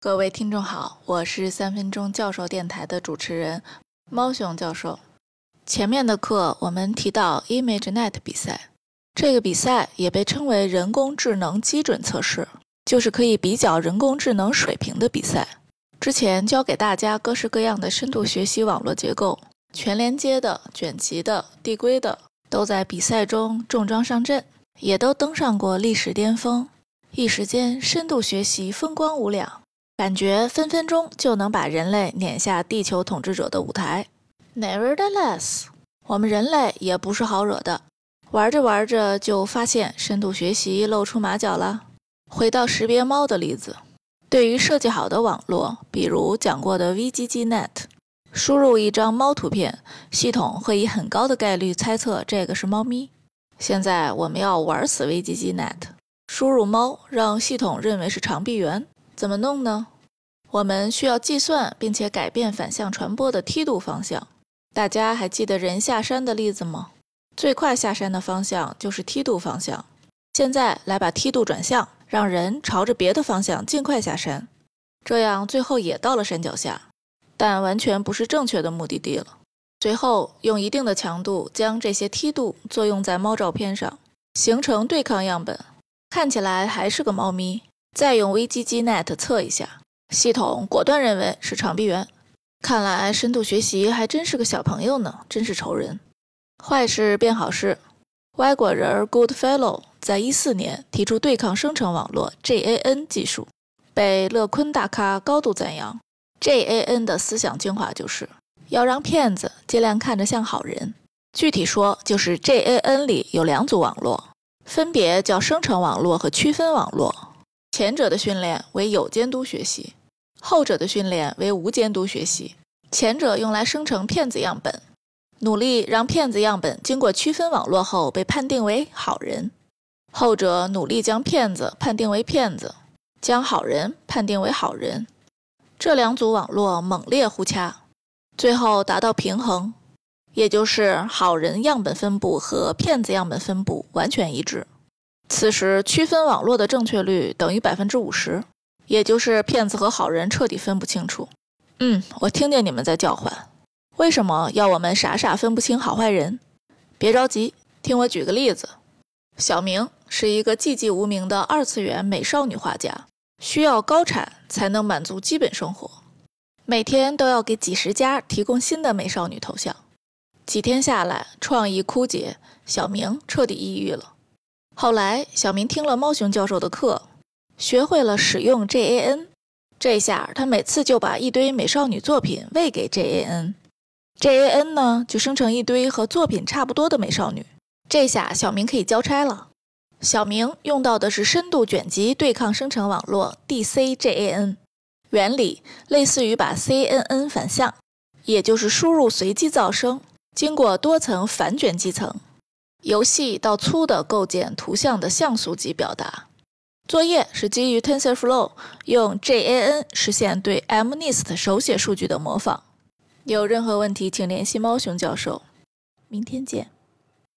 各位听众好，我是三分钟教授电台的主持人猫熊教授。前面的课我们提到 ImageNet 比赛，这个比赛也被称为人工智能基准测试，就是可以比较人工智能水平的比赛。之前教给大家各式各样的深度学习网络结构，全连接的、卷积的、递归的，都在比赛中重装上阵，也都登上过历史巅峰。一时间，深度学习风光无两。感觉分分钟就能把人类撵下地球统治者的舞台。Nevertheless，我们人类也不是好惹的。玩着玩着就发现深度学习露出马脚了。回到识别猫的例子，对于设计好的网络，比如讲过的 VGGNet，输入一张猫图片，系统会以很高的概率猜测这个是猫咪。现在我们要玩死 VGGNet，输入猫，让系统认为是长臂猿。怎么弄呢？我们需要计算并且改变反向传播的梯度方向。大家还记得人下山的例子吗？最快下山的方向就是梯度方向。现在来把梯度转向，让人朝着别的方向尽快下山，这样最后也到了山脚下，但完全不是正确的目的地了。随后用一定的强度将这些梯度作用在猫照片上，形成对抗样本，看起来还是个猫咪。再用 VGGNet 测一下，系统果断认为是长臂猿。看来深度学习还真是个小朋友呢，真是愁人。坏事变好事，歪果仁 Goodfellow 在一四年提出对抗生成网络 GAN 技术，被乐坤大咖高度赞扬。GAN 的思想精华就是要让骗子尽量看着像好人。具体说，就是 GAN 里有两组网络，分别叫生成网络和区分网络。前者的训练为有监督学习，后者的训练为无监督学习。前者用来生成骗子样本，努力让骗子样本经过区分网络后被判定为好人；后者努力将骗子判定为骗子，将好人判定为好人。这两组网络猛烈互掐，最后达到平衡，也就是好人样本分布和骗子样本分布完全一致。此时区分网络的正确率等于百分之五十，也就是骗子和好人彻底分不清楚。嗯，我听见你们在叫唤，为什么要我们傻傻分不清好坏人？别着急，听我举个例子。小明是一个寂寂无名的二次元美少女画家，需要高产才能满足基本生活，每天都要给几十家提供新的美少女头像。几天下来，创意枯竭，小明彻底抑郁了。后来，小明听了猫熊教授的课，学会了使用 GAN。这下他每次就把一堆美少女作品喂给 GAN，GAN 呢就生成一堆和作品差不多的美少女。这下小明可以交差了。小明用到的是深度卷积对抗生成网络 DCGAN，原理类似于把 CNN 反向，也就是输入随机噪声，经过多层反卷积层。由细到粗的构建图像的像素级表达。作业是基于 TensorFlow，用 JAN 实现对 MNIST 手写数据的模仿。有任何问题，请联系猫熊教授。明天见。